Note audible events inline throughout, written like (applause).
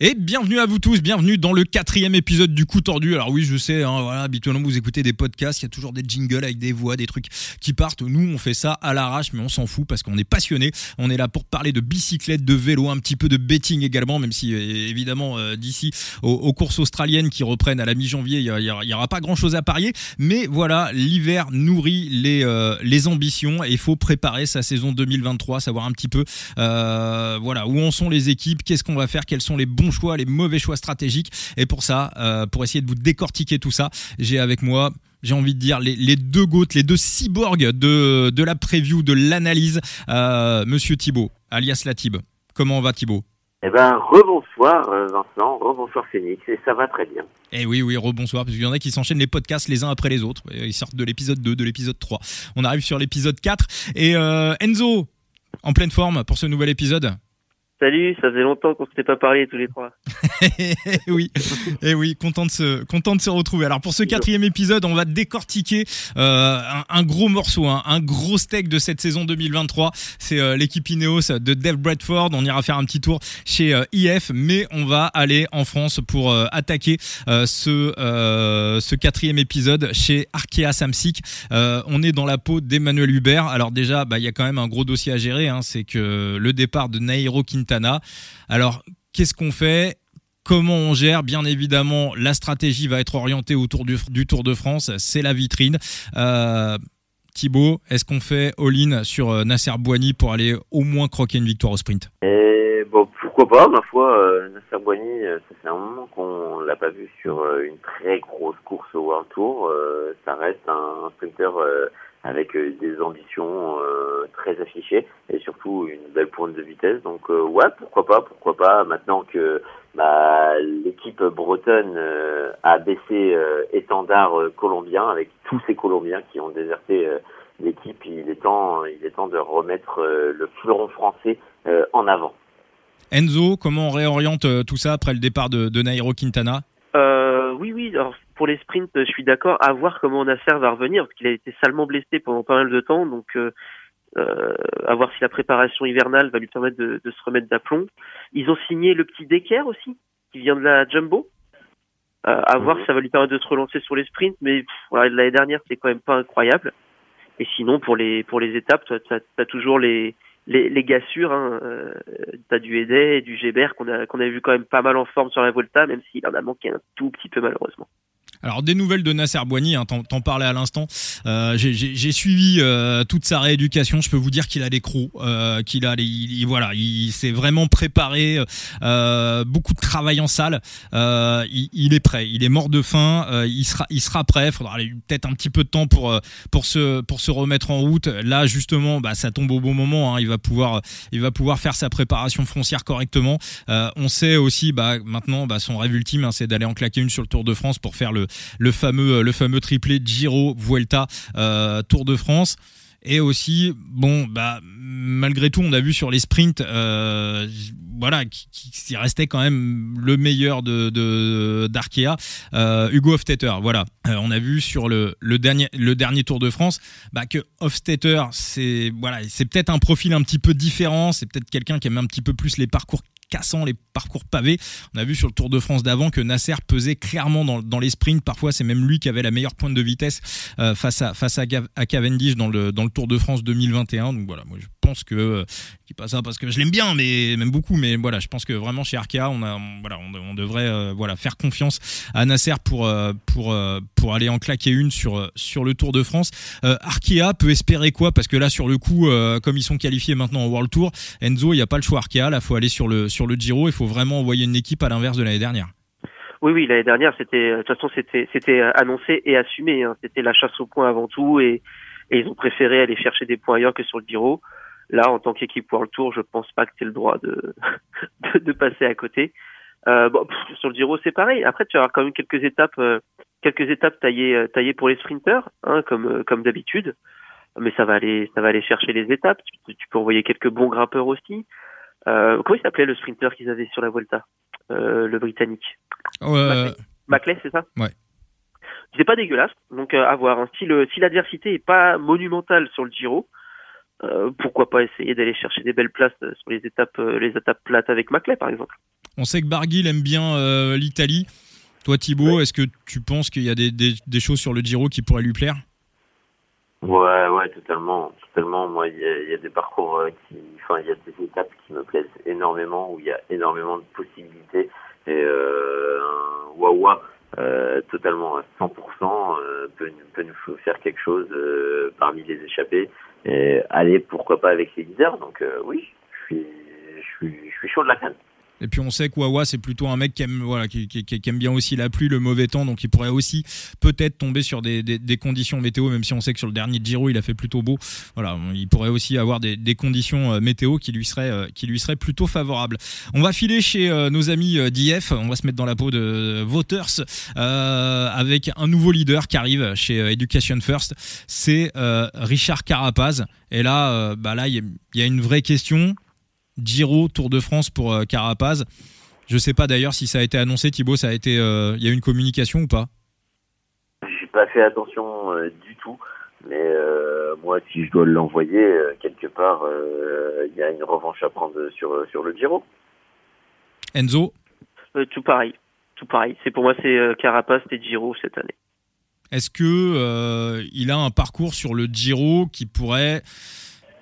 Et bienvenue à vous tous, bienvenue dans le quatrième épisode du coup tordu. Alors oui, je sais, hein, voilà, habituellement vous écoutez des podcasts, il y a toujours des jingles avec des voix, des trucs qui partent. Nous, on fait ça à l'arrache, mais on s'en fout parce qu'on est passionné. On est là pour parler de bicyclette, de vélo, un petit peu de betting également, même si euh, évidemment euh, d'ici aux, courses australiennes qui reprennent à la mi-janvier, il y, aura pas grand-chose à parier. Mais voilà, l'hiver nourrit les euh, les ambitions et il faut préparer sa saison 2023, savoir un petit peu voilà où en sont les équipes, qu'est-ce qu'on va faire, quels sont les bons choix, les mauvais choix stratégiques. Et pour ça, euh, pour essayer de vous décortiquer tout ça, j'ai avec moi j'ai envie de dire les, deux gouttes, les deux cyborgs de, de la preview, de l'analyse. Euh, Monsieur Thibault, alias Latib. Comment va Thibault? Eh ben, rebonsoir euh, Vincent, rebonsoir Phoenix, et ça va très bien. Eh oui, oui, rebonsoir, parce qu'il y en a qui s'enchaînent les podcasts les uns après les autres. Ils sortent de l'épisode 2, de l'épisode 3. On arrive sur l'épisode 4. Et Enzo, en pleine forme pour ce nouvel épisode? Salut, ça faisait longtemps qu'on s'était pas parlé tous les trois. (laughs) oui, et eh oui, content de se content de se retrouver. Alors pour ce quatrième épisode, on va décortiquer euh, un, gros morceau, hein, un gros steak de cette saison 2023. C'est euh, l'équipe Ineos de Dave Bradford. On ira faire un petit tour chez euh, IF, mais on va aller en France pour attaquer ce ce quatrième épisode chez Arkea Samsic. on est dans la peau d'Emmanuel Hubert. Alors déjà, bah il y a quand même un gros dossier à gérer. Hein, c'est que le départ de Nairo Quintana alors, qu'est-ce qu'on fait? Comment on gère? Bien évidemment, la stratégie va être orientée autour du, Tour de France. C'est la vitrine. Euh, Thibaut, est-ce qu'on fait all-in sur euh, Nasser Boigny pour aller au moins croquer une victoire au sprint? Et bon, pourquoi pas, ma foi. Euh, Nasser Boigny, ça fait un moment qu'on l'a pas vu sur une très grosse course au World Tour. ça reste un, sprinter avec des ambitions très affichées et surtout une belle pointe de vitesse. Donc euh, ouais, pourquoi pas, pourquoi pas. Maintenant que bah, l'équipe bretonne euh, a baissé euh, étendard colombien avec tous ces Colombiens qui ont déserté l'équipe, il est temps, il est temps de remettre le fleuron français en avant. Enzo, comment on réoriente tout ça après le départ de, de Nairo Quintana? Oui, oui. Alors pour les sprints, je suis d'accord. À voir comment Nasser va revenir parce qu'il a été salement blessé pendant pas mal de temps. Donc euh, à voir si la préparation hivernale va lui permettre de, de se remettre d'aplomb. Ils ont signé le petit Decker aussi, qui vient de la Jumbo. Euh, à voir mhm. si ça va lui permettre de se relancer sur les sprints, mais l'année dernière c'est quand même pas incroyable. Et sinon pour les pour les étapes, tu as, toujours les les, les gars sûrs. Hein. Euh, t'as du Edet et du Gébert qu'on a qu'on a vu quand même pas mal en forme sur la Volta, même s'il en a manqué un tout petit peu malheureusement. Alors des nouvelles de Nasser Boigny, hein, t'en parlais à l'instant. Euh, J'ai suivi euh, toute sa rééducation. Je peux vous dire qu'il a des crocs, euh, qu'il a, il, voilà, il s'est vraiment préparé, euh, beaucoup de travail en salle. Euh, il, il, est prêt, il est mort de faim. Euh, il sera, il sera prêt. Faudra peut-être un petit peu de temps pour pour se pour se remettre en route. Là justement, bah, ça tombe au bon moment. Hein. Il va pouvoir, il va pouvoir faire sa préparation foncière correctement. on sait aussi, bah, maintenant, bah, son rêve ultime, hein, c'est d'aller en claquer une sur le Tour de France pour faire le le fameux le fameux triplé Giro Vuelta euh, Tour de France. Et aussi bon bah malgré tout on a vu sur les sprints euh, voilà qui, restait quand même le meilleur de d'Arkea euh, Hugo Hofstetter voilà. On a vu sur le, le dernier le dernier Tour de France bah, que Hofstetter c'est voilà c'est peut-être un profil un petit peu différent c'est peut-être quelqu'un qui aime un petit peu plus les parcours cassant les parcours pavés. On a vu sur le Tour de France d'avant que Nasser pesait clairement dans, les sprints. Parfois, c'est même lui qui avait la meilleure pointe de vitesse euh, face à Cavendish dans le dans le Tour de France 2021. Donc voilà, moi je pense que euh, qui pas ça parce que je l'aime bien, mais même beaucoup. Mais voilà, je pense que vraiment chez Arkea, on a voilà, on, devrait euh, voilà faire confiance à Nasser pour pour pour aller en claquer une sur sur le Tour de France. Arkea peut espérer quoi? Parce que là, sur le coup, comme ils sont qualifiés maintenant au World Tour, Enzo, il n'y a pas le choix Arkea. Là, faut aller sur le sur le Giro. Il faut vraiment envoyer une équipe à l'inverse de l'année dernière. Oui, oui, l'année dernière, c'était de toute façon, c'était c'était annoncé et assumé. Hein. C'était la chasse au point avant tout, et, et, ils ont préféré aller chercher des points ailleurs que sur le Giro. Là, en tant qu'équipe pour le Tour, je pense pas que c'est le droit (laughs) de, de, passer à côté. Euh, bon, sur le Giro, c'est pareil. Après, tu auras quand même quelques étapes, euh, quelques étapes taillées, euh, taillées pour les sprinters, hein, comme euh, comme d'habitude. Mais ça va aller, ça va aller chercher les étapes. Tu, tu peux envoyer quelques bons grimpeurs aussi. Euh, comment il s'appelait le sprinter qu'ils avaient sur la Volta euh, Le britannique. Euh... Maclay, c'est ça? Ouais. C'est pas dégueulasse, donc à voir. Hein. Si, si l'adversité est pas monumentale sur le Giro, pourquoi pas essayer d'aller chercher des belles places sur les étapes, les étapes plates avec Maclay, par exemple. On sait que Barguil aime bien l'Italie. Toi, Thibaut, est-ce que tu penses qu'il y a des, des, choses sur le Giro qui pourraient lui plaire? Ouais, ouais, totalement, totalement. Moi, il y, a des parcours qui, enfin, il y a des étapes qui me plaisent énormément où il y a énormément de possibilités et euh, un Wawa euh, totalement à 100% euh, peut, peut, nous faire quelque chose euh, parmi les échappés et aller pourquoi pas avec les leaders. Donc oui, je suis, je suis, je suis chaud de la canne. Et puis on sait que Wawa c'est plutôt un mec qui aime voilà qui, aime bien aussi la pluie, le mauvais temps, donc il pourrait aussi peut-être tomber sur des, conditions météo, même si on sait que sur le dernier Giro il a fait plutôt beau. Voilà, il pourrait aussi avoir des, conditions euh, météo qui lui seraient euh, qui lui seraient plutôt favorables. On va filer chez euh, nos amis d'IF, on va se mettre dans la peau de Voters avec un nouveau leader qui arrive chez Education First, c'est Richard Carapaz. Et là, bah là il y a une vraie question Giro, Tour de France pour euh, Carapaz. Je sais pas d'ailleurs si ça a été annoncé, Thibaut, ça a été, euh, il y a eu une communication ou pas? J'ai pas fait attention euh, du tout, mais moi, si je dois l'envoyer quelque part, il y a une revanche à prendre sur sur le Giro. Enzo? Tout pareil, tout pareil. C'est pour moi, c'est Carapaz et Giro cette année. Est-ce que il a un parcours sur le Giro qui pourrait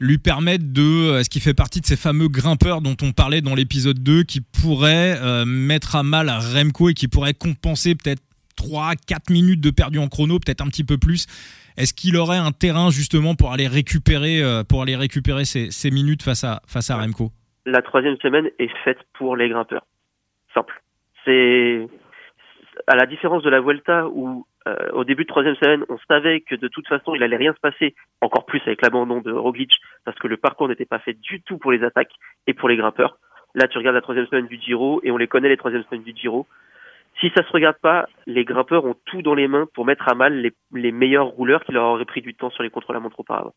lui permettre de, est-ce qu'il fait partie de ces fameux grimpeurs dont on parlait dans l'épisode 2 qui pourraient euh, mettre à mal Remco et qui pourraient compenser peut-être 3, 4 minutes de perdu en chrono, peut-être un petit peu plus. Est-ce qu'il aurait un terrain justement pour aller récupérer, euh, pour aller récupérer ces, ces, minutes face à, face à Remco? La troisième semaine est faite pour les grimpeurs. Simple. C'est à la différence de la Vuelta où euh, au début de troisième semaine, on savait que de toute façon, il allait rien se passer, encore plus avec l'abandon de Roglic, parce que le parcours n'était pas fait du tout pour les attaques et pour les grimpeurs. Là, tu regardes la troisième semaine du Giro, et on les connaît les troisième semaines du Giro. Si ça se regarde pas, les grimpeurs ont tout dans les mains pour mettre à mal les, les meilleurs rouleurs qui leur auraient pris du temps sur les contre-la-montre auparavant.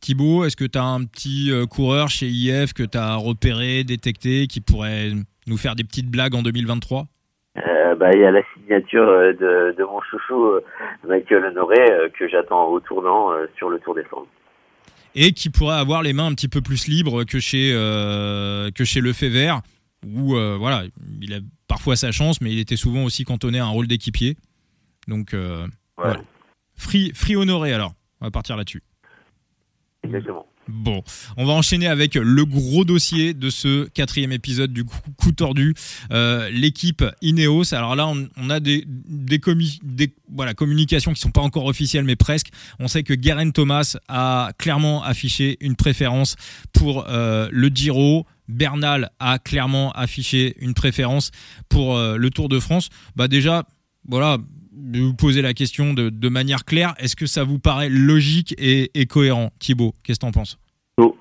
Thibaut, est-ce que tu as un petit euh, coureur chez IF que tu as repéré, détecté, qui pourrait nous faire des petites blagues en 2023 euh, bah, il y a la signature euh, de, de mon chouchou euh, Michael Honoré que j'attends au tournant sur le Tour des Flandres. Et qui pourrait avoir les mains un petit peu plus libres que chez que chez Lefebvre, où voilà, il a parfois sa chance, mais il était souvent aussi cantonné à un rôle d'équipier. Donc ouais. voilà. Free, free Honoré alors, on va partir là-dessus. Exactement. Bon, on va enchaîner avec le gros dossier de ce quatrième épisode du coup, tordu, euh, l'équipe Ineos. Alors là, on, a des, communications qui sont pas encore officielles, mais presque. On sait que Garen Thomas a clairement affiché une préférence pour euh, le Giro. Bernal a clairement affiché une préférence pour euh, le Tour de France. Bah déjà, voilà, de vous poser la question de, manière claire. Est-ce que ça vous paraît logique et, cohérent? Thibaut, qu'est-ce que tu en penses? Totalement.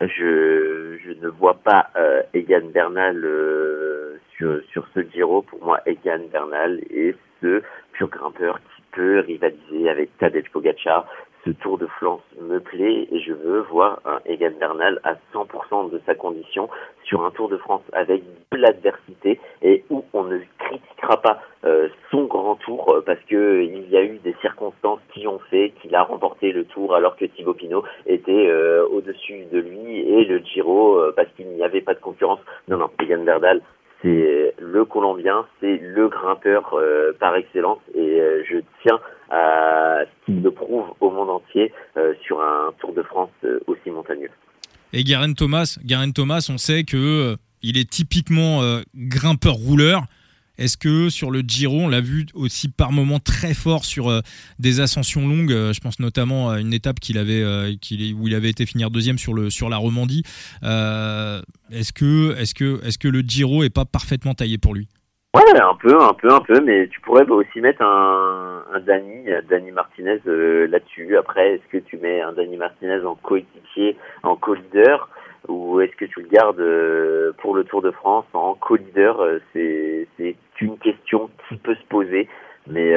Je, je ne vois pas euh, Egan Bernal euh, sur, ce Giro. Pour moi, Egan Bernal est ce pur grimpeur qui peut rivaliser avec Tadej Pogacar, ce Tour de France me plaît et je veux voir Egan Bernal à 100% de sa condition sur un Tour de France avec l'adversité et où on ne critiquera pas euh, son grand tour euh, parce que il y a ont fait qu'il a remporté le Tour alors que Thibaut Pinot était euh, au-dessus de lui et le Giro parce qu'il n'y avait pas de concurrence. Non, non, Egan Bernal, c'est le Colombien, c'est le grimpeur par excellence et je tiens à ce qu'il le prouve au monde entier euh, sur un Tour de France euh, aussi montagneux. Et Garen Thomas, Thomas, on sait que euh, il est typiquement grimpeur rouleur. Est-ce que sur le Giro, on l'a vu aussi par moments très fort sur des ascensions longues Je pense notamment à une étape avait, où il avait été finir deuxième sur la Romandie. est-ce que le Giro est pas parfaitement taillé pour lui? Ouais, un peu, un peu, un peu, mais tu pourrais aussi mettre un, un Dani, Dani Martinez euh, là-dessus. Après, est-ce que tu mets un Dani Martinez en coéquipier, en co-leader, que tu le gardes euh, pour le Tour de France en co-leader euh, C'est une question qui peut se poser, mais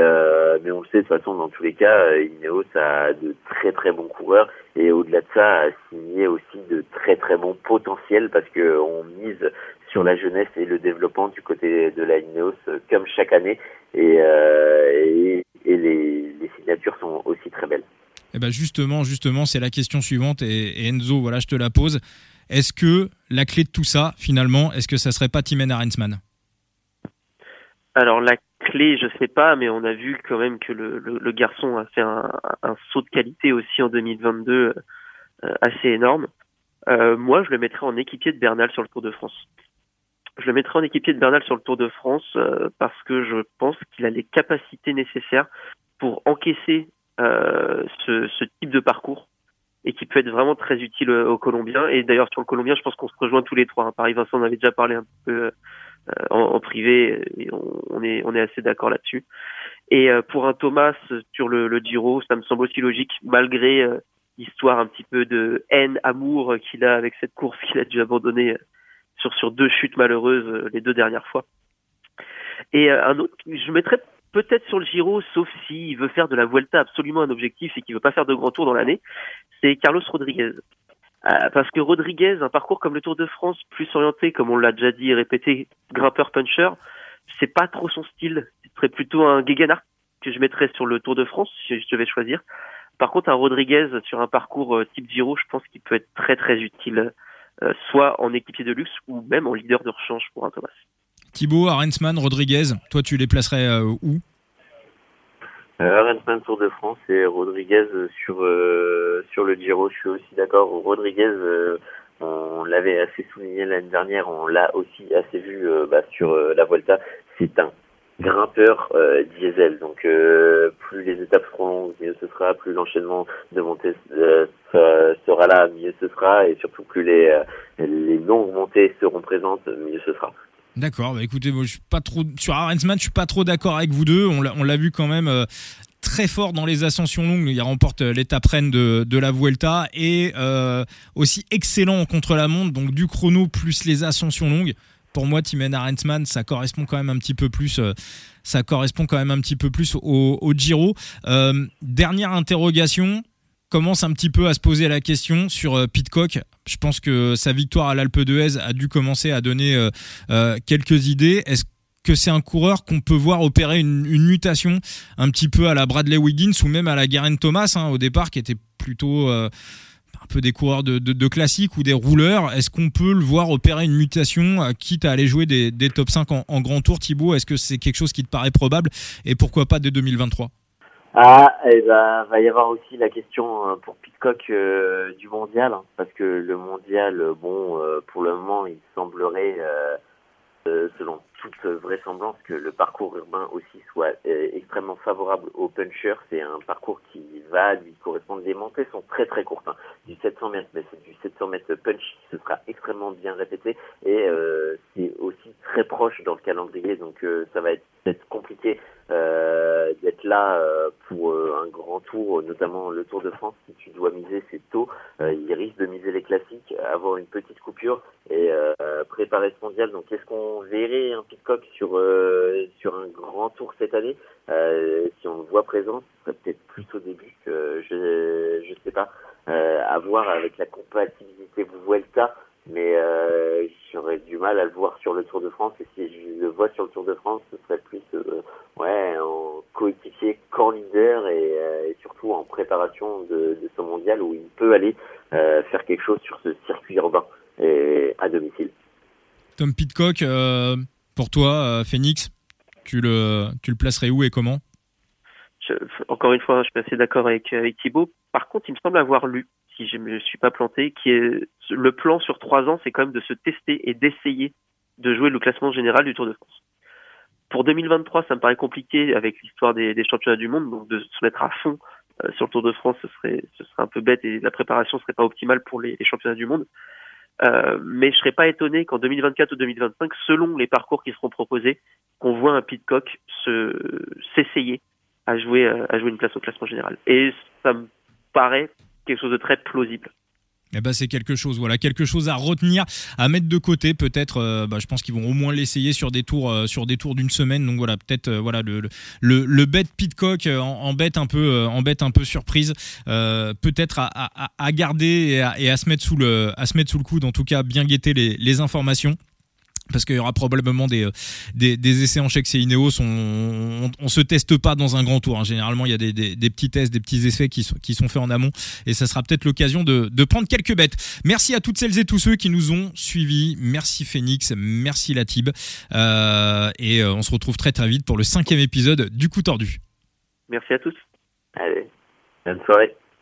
mais on le sait de toute façon dans tous les cas, Ineos a de très très bons coureurs et au-delà de ça, a signé aussi de très très bons potentiels parce que on mise sur la jeunesse et le développement du côté de la Ineos euh, comme chaque année et, euh, et, les, signatures sont aussi très belles. Eh ben justement, justement, c'est la question suivante et, Enzo, voilà, je te la pose. Est-ce que la clé de tout ça, finalement, est-ce que ça serait pas Timen Arensman Alors la clé, je sais pas, mais on a vu quand même que le, garçon a fait un, saut de qualité aussi en 2022 euh, assez énorme. Euh, moi, je le mettrais en équipier de Bernal sur le Tour de France. Je le mettrais en équipier de Bernal sur le Tour de France euh, parce que je pense qu'il a les capacités nécessaires pour encaisser ce, type de parcours peut être vraiment très utile aux Colombiens. Et d'ailleurs, sur le Colombien, je pense qu'on se rejoint tous les trois. Paris-Vincent, on avait déjà parlé un peu en, en, privé et on, est, on est assez d'accord là-dessus. Et pour un Thomas sur le, Giro, ça me semble aussi logique, malgré histoire un petit peu de haine, amour qu'il a avec cette course qu'il a dû abandonner sur, sur deux chutes malheureuses euh, les deux dernières fois. Et euh, un autre, je mettrais peut-être sur le Giro, sauf s'il veut faire de la Vuelta absolument un objectif et qu'il veut pas faire de grand tour dans l'année, c'est Carlos Rodriguez. Euh, parce que Rodriguez, un parcours comme le Tour de France, plus orienté, comme on l'a déjà dit et répété, grimpeur puncher, c'est pas trop son style. Ce serait plutôt un Gegenhardt que je mettrais sur le Tour de France si je devais choisir. Par contre, un Rodriguez sur un parcours euh, type Giro, je pense qu'il peut être très très utile, euh, soit en équipier de luxe ou même en leader de rechange pour un Thomas. Thibaut, Arensman, Rodriguez, toi tu les placerais où? Arensman Tour de France et Rodriguez sur sur le Giro, je suis aussi d'accord. Rodriguez, on l'avait assez souligné l'année dernière, on l'a aussi assez vu bah, sur la Volta. C'est un grimpeur euh, diesel. Donc euh, plus les étapes seront longues, mieux ce sera, plus l'enchaînement de montées euh, sera là, mieux ce sera, et surtout plus les, les longues montées seront présentes, mieux ce sera. D'accord, bah écoutez, moi, je suis pas trop sur Arensman, je suis pas trop d'accord avec vous deux. On l'a vu quand même très fort dans les ascensions longues. Il remporte l'étape reine de, de, la Vuelta et aussi excellent contre la montre, donc du chrono plus les ascensions longues pour moi, Timen Arensman, ça correspond quand même un petit peu plus. Euh, ça correspond quand même un petit peu plus au, Giro. Euh, dernière interrogation commence un petit peu à se poser la question sur euh, Pitcock. Je pense que sa victoire à l'Alpe d'Huez a dû commencer à donner quelques idées. Est-ce que c'est un coureur qu'on peut voir opérer une, mutation un petit peu à la Bradley Wiggins ou même à la Garen Thomas hein, au départ, qui était plutôt un peu des coureurs de, classique ou des rouleurs? Est-ce qu'on peut le voir opérer une mutation, euh, quitte à aller jouer des, des top 5 en, grand tour, Thibaut? Est-ce que c'est quelque chose qui te paraît probable? Et pourquoi pas dès 2023 ah, il va, va y avoir aussi la question euh, pour Pitcock euh, du mondial, hein, parce que le mondial, bon, pour le moment, il semblerait, selon toute vraisemblance que le parcours urbain aussi soit euh, extrêmement favorable au puncher. C'est un parcours qui va lui correspondre. Les montées sont très très courtes, hein. du 700 mètres, mais c'est du 700 mètres punch qui se sera extrêmement bien répété et euh, c'est aussi très proche dans le calendrier, donc euh, ça va être, être compliqué d'être là pour un grand tour, notamment le Tour de France. Si tu dois miser, c'est tôt. il risque de miser les classiques, avoir une petite coupure et préparer ce mondial. Donc, est-ce qu'on verrait un Pitcock sur euh, sur un grand tour cette année? Euh, si on le voit présent, ce serait peut-être plus au début que je je sais pas. Euh, à voir avec la compatibilité Vuelta, mais j'aurais du mal à le voir sur le Tour de France. Et si je le vois sur le Tour de France, ce serait plus ouais en coéquipier, camp leader et, surtout en préparation de, de ce mondial où il peut aller faire quelque chose sur ce circuit urbain et à domicile. Tom Pitcock, pour toi, euh, Phoenix, tu le, tu le placerais où et comment? Encore une fois, je suis assez d'accord avec, avec Thibaut. Par contre, il me semble avoir lu, si je me suis pas planté, qui est le plan sur trois ans, c'est quand même de se tester et d'essayer de jouer le classement général du Tour de France. Pour 2023, ça me paraît compliqué avec l'histoire des, championnats du monde, donc de se mettre à fond euh, sur le Tour de France, ce serait, un peu bête et la préparation serait pas optimale pour les, championnats du monde. Euh, mais je serais pas étonné qu'en 2024 ou 2025, selon les parcours qui seront proposés, qu'on voit un Pitcock se s'essayer à jouer euh, à jouer une place au classement général. Et ça me paraît quelque chose de très plausible. Eh ben c'est quelque chose, voilà, quelque chose à retenir, à mettre de côté. Peut-être, euh, bah, je pense qu'ils vont au moins l'essayer sur des tours, euh, sur des tours d'une semaine. Donc voilà, peut-être, euh, voilà, le, le, le Pitcock en, en bête un peu, en bête un peu surprise. peut-être à, à, garder et à, se mettre sous le, à se mettre sous le coude. En tout cas, bien guetter les informations. Parce qu'il y aura probablement des, des, des, essais en chèque et. On, on, se teste pas dans un grand tour. Hein. Généralement, il y a des, des, des, petits tests, des petits essais qui sont, qui sont faits en amont, et ça sera peut-être l'occasion de, de prendre quelques bêtes. Merci à toutes celles et tous ceux qui nous ont suivis. Merci Phoenix, merci Latib, euh, et on se retrouve très très vite pour le cinquième épisode du coup tordu. Merci à tous. Allez, bonne soirée.